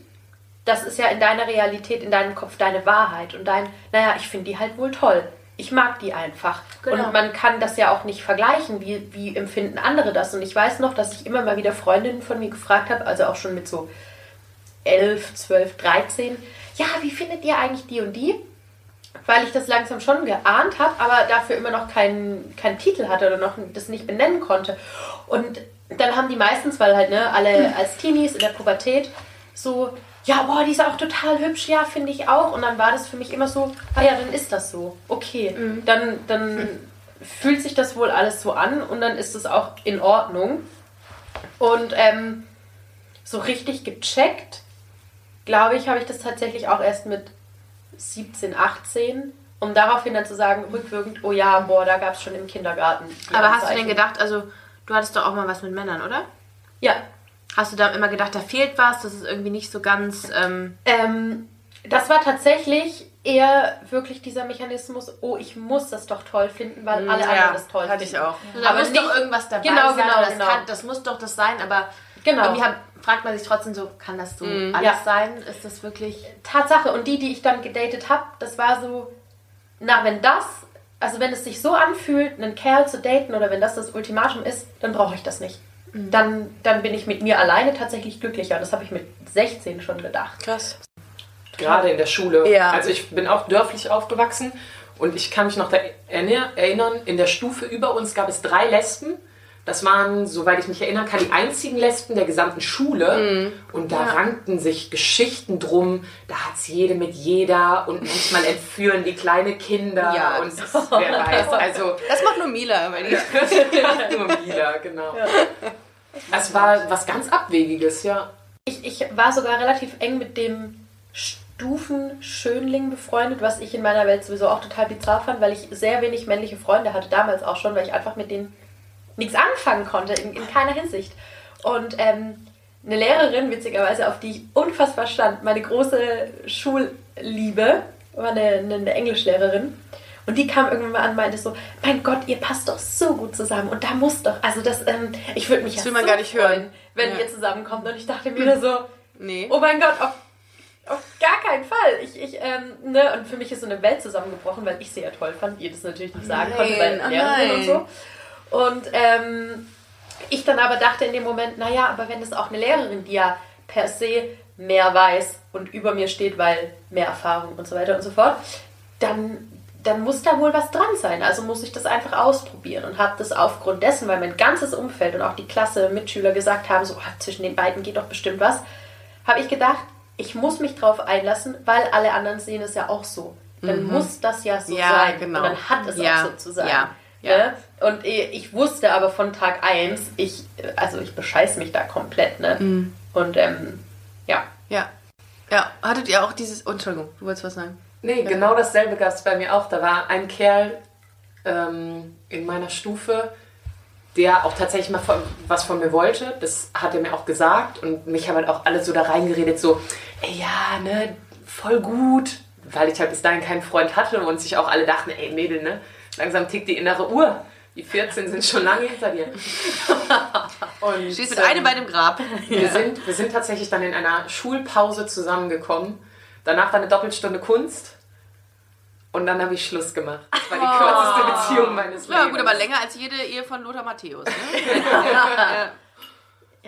das ist ja in deiner Realität, in deinem Kopf deine Wahrheit und dein, naja, ich finde die halt wohl toll. Ich mag die einfach. Genau. Und man kann das ja auch nicht vergleichen, wie, wie empfinden andere das. Und ich weiß noch, dass ich immer mal wieder Freundinnen von mir gefragt habe, also auch schon mit so 11, 12, 13. Ja, wie findet ihr eigentlich die und die? Weil ich das langsam schon geahnt habe, aber dafür immer noch keinen, keinen Titel hatte oder noch das nicht benennen konnte. Und dann haben die meistens, weil halt ne, alle als Teenies in der Pubertät so, ja, boah, die ist auch total hübsch, ja, finde ich auch. Und dann war das für mich immer so, ah ja, dann ist das so. Okay, dann, dann fühlt sich das wohl alles so an und dann ist es auch in Ordnung. Und ähm, so richtig gecheckt, glaube ich, habe ich das tatsächlich auch erst mit 17, 18, um daraufhin dann zu sagen, rückwirkend, oh ja, boah, da gab es schon im Kindergarten. Aber hast du denn Anzeichen. gedacht, also du hattest doch auch mal was mit Männern, oder? Ja, Hast du da immer gedacht, da fehlt was, das ist irgendwie nicht so ganz. Ähm, Ähm, das war tatsächlich eher wirklich dieser Mechanismus, oh, ich muss das doch toll finden, weil alle anderen das toll hatte finden. ich auch. da Aber muss nicht- doch irgendwas dabei Genau, sein. genau, das, genau. Kann, das muss doch das sein, aber Genau. irgendwie hat, fragt man sich trotzdem so, kann das so alles Ja. sein? Ist das wirklich. Tatsache. Und die, die ich dann gedatet habe, das war so, na, wenn das, also wenn es sich so anfühlt, einen Kerl zu daten oder wenn das das Ultimatum ist, dann brauche ich das nicht. Dann, dann bin ich mit mir alleine tatsächlich glücklicher. Das habe ich mit 16 schon gedacht. Krass. Gerade in der Schule. Ja. Also ich bin auch dörflich aufgewachsen und ich kann mich noch erinnern, in der Stufe über uns gab es drei Lesben. Das waren, soweit ich mich erinnern kann, die einzigen Lesben der gesamten Schule. Und da rankten sich Geschichten drum. Da hat es jede mit jeder und manchmal entführen die kleine Kinder. Ja, und wer weiß. Also Das macht nur Mila, weil die nur Mila, genau. Es war was ganz Abwegiges, ja. Ich, ich war sogar relativ eng mit dem Stufenschönling befreundet, was ich in meiner Welt sowieso auch total bizarr fand, weil ich sehr wenig männliche Freunde hatte, damals auch schon, weil ich einfach mit denen nichts anfangen konnte, in, in keiner Hinsicht. Und ähm, eine Lehrerin, witzigerweise, auf die ich unfassbar stand, meine große Schulliebe, war eine, eine, eine Englischlehrerin. Und die kam irgendwann mal an und meinte so, mein Gott, ihr passt doch so gut zusammen. Und da muss doch, also das, ähm, ich würde mich Das ja will man so gar nicht freuen, hören. wenn Ja. ihr zusammenkommt. Und ich dachte mir so, Nee. oh mein Gott, auf, auf gar keinen Fall. Ich, ich, ähm, ne, und für mich ist so eine Welt zusammengebrochen, weil ich sie ja toll fand, die das natürlich nicht sagen Nein, konnte, weil oh Lehrerin und so. Und ähm, ich dann aber dachte in dem Moment, naja, aber wenn es auch eine Lehrerin, die ja per se mehr weiß und über mir steht, weil mehr Erfahrung und so weiter und so fort, dann, dann muss da wohl was dran sein. Also muss ich das einfach ausprobieren und habe das aufgrund dessen, weil mein ganzes Umfeld und auch die Klasse, Mitschüler gesagt haben, so ah, zwischen den beiden geht doch bestimmt was, habe ich gedacht, ich muss mich drauf einlassen, weil alle anderen sehen es ja auch so. Dann muss das ja so Mhm. Ja, sein. genau. Und dann hat es Ja, auch so zu sein. ja, ja. Ne? Und ich ich wusste aber von Tag 1, ich, also ich bescheiß mich da komplett, ne? Mhm. Und ähm, ja. Ja. Ja, hattet ihr auch dieses. Oh, Entschuldigung, du wolltest was sagen. Nee, genau dasselbe gab es bei mir auch. Da war ein Kerl ähm, in meiner Stufe, der auch tatsächlich mal von, was von mir wollte. Das hat er mir auch gesagt und mich haben halt auch alle so da reingeredet, so, ey, ja, ne, voll gut. Weil ich halt bis dahin keinen Freund hatte und sich auch alle dachten, ey, Mädel, ne, langsam tickt die innere Uhr. Die 14 sind schon lange hinter dir. Und, mit ähm, einem Bein im Grab. wir, sind, wir sind tatsächlich dann in einer Schulpause zusammengekommen. Danach war eine Doppelstunde Kunst. Und dann habe ich Schluss gemacht. Das war die kürzeste Beziehung meines Ja, Lebens. gut, aber länger als jede Ehe von Lothar Matthäus. Ne? Ja,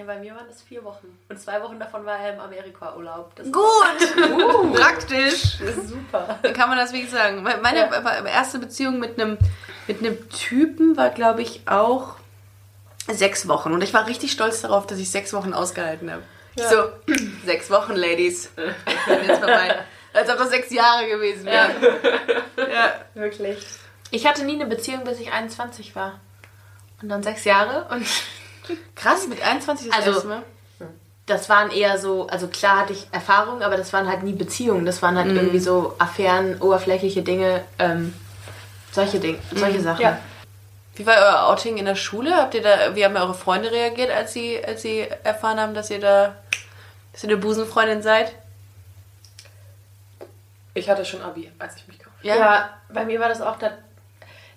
bei mir waren das vier Wochen. Und zwei Wochen davon war er im Amerika-Urlaub. Das Gut, praktisch. ist super. Dann kann man das wirklich sagen. Me- Meine Ja. erste Beziehung mit einem, mit einem Typen war, glaube ich, auch sechs Wochen. Und ich war richtig stolz darauf, dass ich sechs Wochen ausgehalten habe. Ich So, sechs Wochen, Ladies. Ist vorbei. Als ob das sechs Jahre gewesen wären. Ja. Wirklich. Ich hatte nie eine Beziehung, bis ich 21 war. Und dann sechs Jahre und Krass, mit 21 das Also- erste Mal. das waren eher so, also klar hatte ich Erfahrungen, aber das waren halt nie Beziehungen. Das waren halt irgendwie so Affären, oberflächliche Dinge, ähm, solche Dinge, solche Sachen. Ja. Wie war euer Outing in der Schule? Habt ihr da, wie haben eure Freunde reagiert, als sie, als sie erfahren haben, dass ihr da, dass ihr eine Busenfreundin seid? Ich hatte schon Abi, als ich mich gekauft Ja. bei mir war das auch da.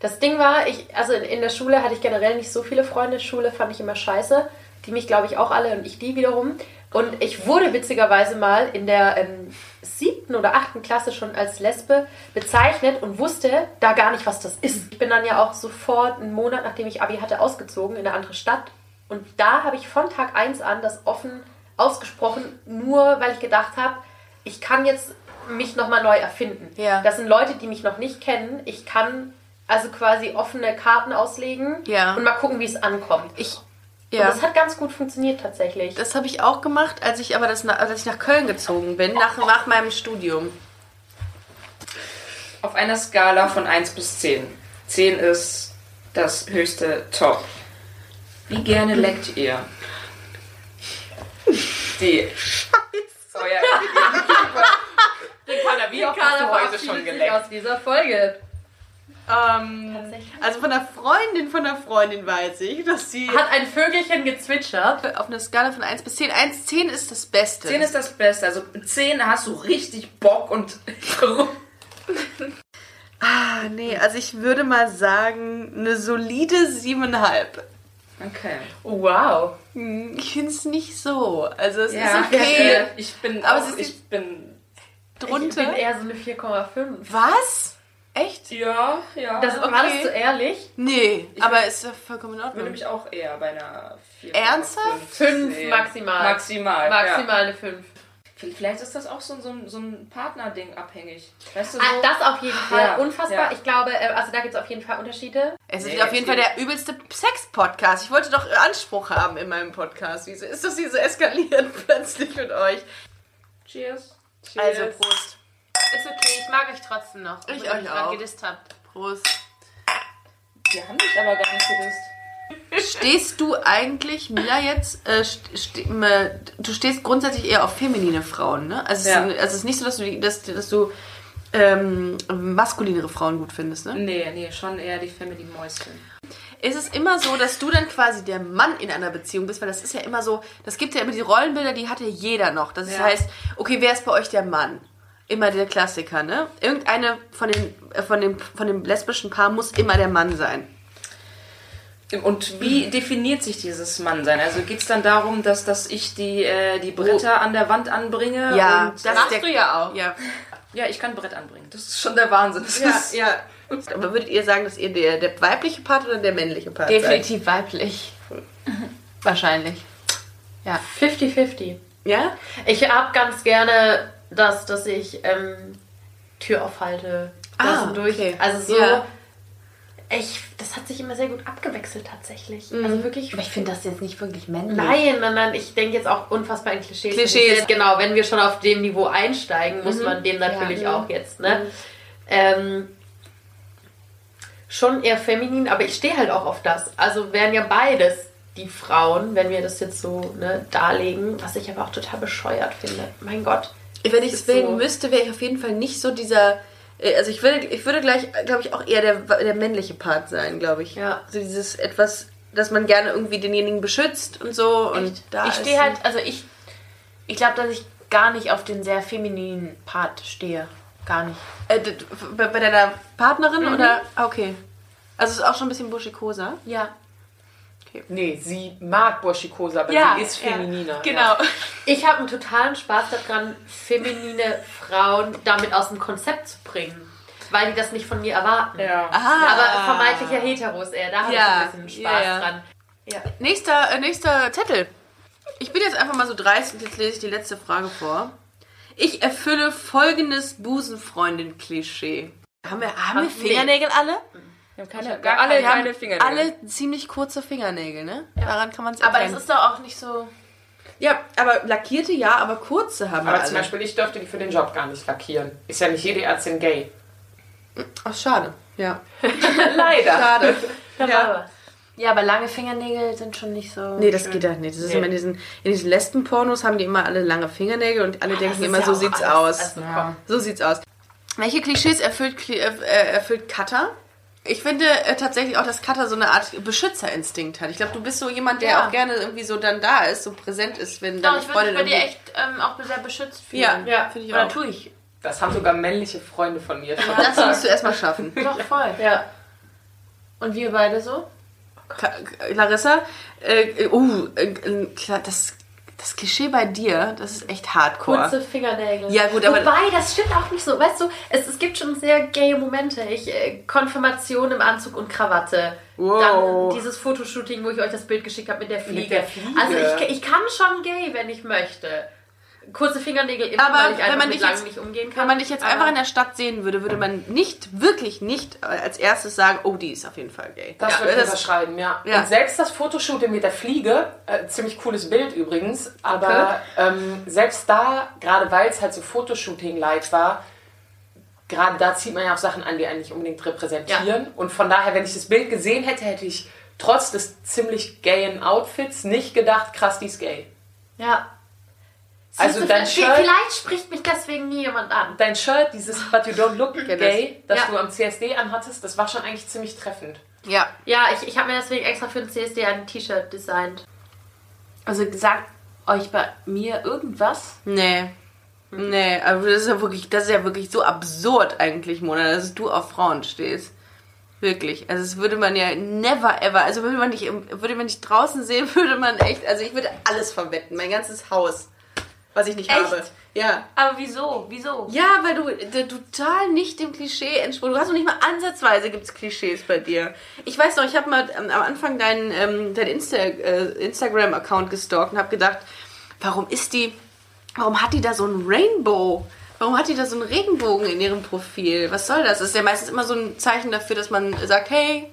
Das Ding war, ich, also in, der Schule hatte ich generell nicht so viele Freunde. Schule fand ich immer scheiße. Die mich, glaube ich, auch alle und ich die wiederum. Und ich wurde witzigerweise mal in der ähm, siebten oder achten Klasse schon als Lesbe bezeichnet und wusste da gar nicht, was das ist. Ich bin dann ja auch sofort einen Monat, nachdem ich Abi hatte, ausgezogen in eine andere Stadt. Und da habe ich von Tag 1 an das offen ausgesprochen, nur weil ich gedacht habe, ich kann jetzt mich nochmal neu erfinden. Ja. Das sind Leute, die mich noch nicht kennen. Ich kann also quasi offene Karten auslegen Ja. und mal gucken, wie es ankommt. Ich, Und ja. das hat ganz gut funktioniert tatsächlich. Das habe ich auch gemacht, als ich aber das, als ich nach Köln gezogen bin, nach, nach meinem Studium. Auf einer Skala von 1 bis 10. 10 ist das höchste Top. Wie gerne leckt ihr? Die. Oh ja. Ricarda, wie oft hast du heute schon geleckt? aus dieser Folge. Ähm, also von einer Freundin von einer Freundin weiß ich, dass sie Hat ein Vögelchen gezwitschert. auf einer Skala von 1 bis 10, 1, 10 ist das Beste. 10 ist das Beste. Also mit 10 hast du richtig Bock und. ah, nee, also ich würde mal sagen, eine solide 7,5. Okay. Oh, wow. Hm, Ich finde es nicht so. Also es Ja, ist okay. ich bin. Aber auch, es ist ich bin. Ich drunter. bin eher so eine 4,5. Was? Echt? Ja, ja. Das Okay. war das so ehrlich? Nee, aber ist ja vollkommen in würde Ordnung. mich auch eher bei einer 4. Ernsthaft? Fünf sehen. maximal. Maximal. Maximal eine 5. Ja. Vielleicht ist das auch so, ein- so, ein- so ein Partnerding abhängig. Weißt du, so. Ah, das auf jeden Fall. Ja, Unfassbar. ja. Ich glaube, äh, also da gibt es auf jeden Fall Unterschiede. Es ist Nee, auf jeden Fall der übelste Sex-Podcast. Ich wollte doch Anspruch haben in meinem Podcast. Wieso ist das hier so eskaliert plötzlich mit euch? Cheers. Also Prost. Ist okay, ich mag euch trotzdem noch. Ich euch gerade auch. gedisst habt. Prost. Wir haben dich aber gar nicht gewusst. Stehst du eigentlich, Mila, jetzt, äh, st st äh, du stehst grundsätzlich eher auf feminine Frauen, ne? Also, Ja. es, ist, also es ist nicht so, dass du, die- dass, dass du ähm, maskulinere Frauen gut findest, ne? Nee, nee, schon eher die Feminine Mäuschen. Ist es immer so, dass du dann quasi der Mann in einer Beziehung bist? Weil das ist ja immer so, das gibt ja immer die Rollenbilder, die hat ja jeder noch. Das Ja. heißt, okay, wer ist bei euch der Mann? Immer der Klassiker, ne? Irgendeine von den, äh, von dem, von dem lesbischen Paar muss immer der Mann sein. Und wie definiert sich dieses Mannsein? Also geht es dann darum, dass, dass ich die, äh, die Bretter an der Wand anbringe? Ja, und, das Machst du ja auch. Ja, ja, ich kann Brett anbringen. Das ist schon der Wahnsinn. Das ist, ja. Aber würdet ihr sagen, dass ihr der, der weibliche Part oder der männliche Part seid? Definitiv weiblich. Wahrscheinlich. 50-50. Ja? Ich habe ganz gerne das, dass ich ähm, Tür aufhalte. Ah, durch. okay. Also so. Ja. Ich, das hat sich immer sehr gut abgewechselt tatsächlich. Also wirklich. Aber ich finde das jetzt nicht wirklich männlich. Nein, nein, nein, ich denke jetzt auch unfassbar in Klischees. Klischees. Genau, wenn wir schon auf dem Niveau einsteigen, muss man dem natürlich Ja. auch jetzt, ne? Ähm, schon eher feminin, aber ich stehe halt auch auf das. Also wären ja beides die Frauen, wenn wir das jetzt so ne, darlegen, was ich aber auch total bescheuert finde. Mein Gott. Wenn ich es wählen so. müsste, wäre ich auf jeden Fall nicht so dieser. äh, Also ich würde, ich würde gleich, glaube ich, auch eher der, der männliche Part sein, glaube ich. Ja. So dieses etwas, dass man gerne irgendwie denjenigen beschützt und so. Und da ich stehe halt, also ich, ich glaube, dass ich gar nicht auf den sehr femininen Part stehe. Gar nicht. Äh, bei, bei deiner Partnerin oder? Ah, Okay. Also es ist auch schon ein bisschen buschikoser. Ja. Nee, sie mag Burschikosa, aber Ja, sie ist ja. femininer. Genau. Ich habe einen totalen Spaß daran, feminine Frauen damit aus dem Konzept zu bringen. Weil die das nicht von mir erwarten. Ja. Aha. Aber vermeintlicher Heteros eher, da habe Ja, ich ein bisschen Spaß ja, ja. dran. Nächster, äh, nächster Zettel. Ich bin jetzt einfach mal so dreist und jetzt lese ich die letzte Frage vor. Ich erfülle folgendes Busenfreundin-Klischee. Haben wir, haben wir nee. Fingernägel alle? Wir haben keine, gar alle keine- haben Fingernägel. alle ziemlich kurze Fingernägel, ne? Daran kann man es Aber es ist doch auch nicht so. ja, aber lackierte ja, aber kurze haben wir Aber zum Beispiel, ich dürfte die für den Job gar nicht lackieren. Ist ja nicht jede Ärztin gay. Ach, schade. Ja. Leider. Schade. Ja. Ja, aber lange Fingernägel sind schon nicht so. Nee, das geht halt nicht. Das ist Nee. immer in diesen, in diesen Lesben-Pornos haben die immer alle lange Fingernägel und alle denken ist immer, ja so sieht's alles- aus. also Ja. So sieht's aus. Welche Klischees erfüllt, Kli- äh, erfüllt Cutter? Ich finde äh, tatsächlich auch, dass Cutter so eine Art Beschützerinstinkt hat. Ich glaube, du bist so jemand, der Ja. auch gerne irgendwie so dann da ist, so präsent ist, wenn Doch, deine ich würde bei dir irgendwie- echt ähm, auch sehr beschützt fühlen. Ja, Ja, finde ich Oder auch. tue ich. Das haben sogar männliche Freunde von mir schon. Das musst du erstmal schaffen. Doch, voll. Ja. Und wir beide so? Ka- Larissa, äh, uh, äh, klar, das, Das Klischee bei dir, das ist echt hardcore. Kurze Fingernägel. Ja, gut, aber- Wobei, das stimmt auch nicht so. Weißt du, es, es gibt schon sehr gaye Momente. Ich, äh, Konfirmation im Anzug und Krawatte. Wow. Dann dieses Fotoshooting, wo ich euch das Bild geschickt habe mit der Fliege. der Fliege. Also ich, ich kann schon gay, wenn ich möchte. Kurze Fingernägel immer, Aber weil ich wenn man mit jetzt- nicht umgehen kann. Wenn man dich jetzt Aber- einfach in der Stadt sehen würde, würde man nicht, wirklich nicht äh, als erstes sagen, oh, die ist auf jeden Fall gay. Das ja, würde ich das, unterschreiben, ja. Ja. Und selbst das Fotoshooting mit der Fliege, äh, ziemlich cooles Bild übrigens, aber ähm, selbst da, gerade weil es halt so Fotoshooting-Light war, gerade da zieht man ja auch Sachen an, die einen nicht unbedingt repräsentieren. Und von daher, wenn ich das Bild gesehen hätte, hätte ich trotz des ziemlich gayen Outfits nicht gedacht, krass, die ist gay. Ja. Also du, dein Shirt- Vielleicht spricht mich deswegen nie jemand an. Dein Shirt, dieses But You Don't Look Gay, das Ja. du am CSD anhattest, das war schon eigentlich ziemlich treffend. ja. Ja, ich, ich habe mir deswegen extra für den CSD ein T-Shirt designt. Also sagt euch bei mir irgendwas? Nee. Nee, aber das ist ja wirklich, das ist ja wirklich so absurd eigentlich, Mona, dass du auf Frauen stehst. Wirklich. Also das würde man ja never ever, also würde man dich, im- würde man dich draußen sehen, würde man echt, also ich würde alles verwetten, mein ganzes Haus, was ich nicht Echt? habe. Ja. Aber wieso? Wieso? Ja, weil du, total nicht dem Klischee entsprungen. Du hast noch nicht mal ansatzweise gibt's Klischees bei dir. Ich weiß noch, ich habe mal ähm, am Anfang deinen, ähm, deinen Insta, äh, Instagram-Account gestalkt und habe gedacht, warum ist die, warum hat die da so ein Rainbow? Warum hat die da so einen Regenbogen in ihrem Profil? Was soll das? Das ist ja meistens immer so ein Zeichen dafür, dass man sagt, hey,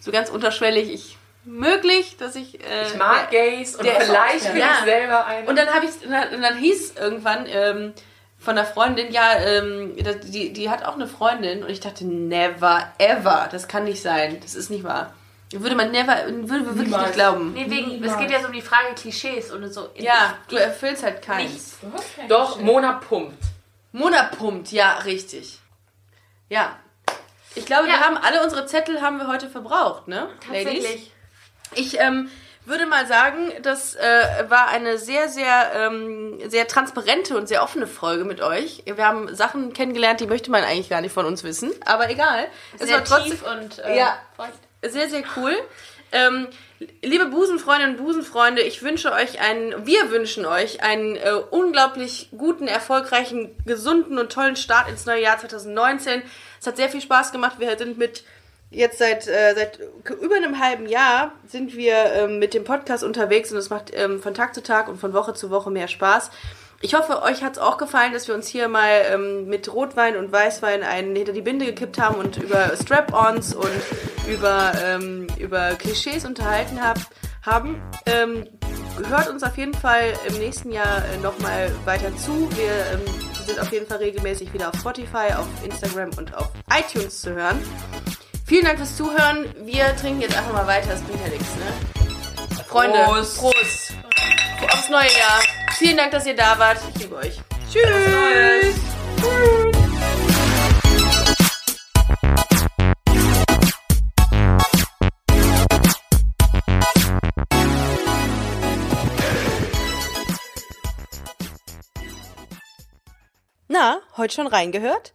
so ganz unterschwellig, ich möglich, dass ich. Äh, Ich mag Gays und vielleicht bin Ja. ich selber eine. und dann habe ich, und dann, hieß es irgendwann ähm, von einer Freundin, ja, ähm, die, die hat auch eine Freundin und ich dachte, never ever, das kann nicht sein, das ist nicht wahr. Würde man never, würde wirklich Niemals. nicht glauben. Nee, wegen, es geht ja so um die Frage Klischees und so. Ja, du erfüllst halt keins. Doch, Mona pumpt. Mona pumpt, ja, richtig. Ja. Ich glaube, wir Ja. haben alle unsere Zettel haben wir heute verbraucht, ne? Ladies? Ich ähm, würde mal sagen, das äh, war eine sehr, sehr, ähm, sehr transparente und sehr offene Folge mit euch. Wir haben Sachen kennengelernt, die möchte man eigentlich gar nicht von uns wissen, aber egal. Es Sehr war trotzdem und äh, Ja. sehr, sehr cool. Ähm, liebe Busenfreundinnen und Busenfreunde, ich wünsche euch einen, wir wünschen euch einen äh, unglaublich guten, erfolgreichen, gesunden und tollen Start ins neue Jahr 2019. Es hat sehr viel Spaß gemacht. Wir sind mit jetzt seit, äh, seit über einem halben Jahr sind wir ähm, mit dem Podcast unterwegs und es macht ähm, von Tag zu Tag und von Woche zu Woche mehr Spaß. Ich hoffe, euch hat es auch gefallen, dass wir uns hier mal ähm, mit Rotwein und Weißwein einen hinter die Binde gekippt haben und über Strap-ons und über, ähm, über Klischees unterhalten hab, haben. Ähm, hört uns auf jeden Fall im nächsten Jahr äh, nochmal weiter zu. Wir ähm, sind auf jeden Fall regelmäßig wieder auf Spotify, auf Instagram und auf iTunes zu hören. Vielen Dank fürs Zuhören. Wir trinken jetzt einfach mal weiter. Das bringt ja nichts, ne? Freunde, Prost. Prost. Aufs neue Jahr. Vielen Dank, dass ihr da wart. Ich liebe euch. Tschüss. Na, heute schon reingehört?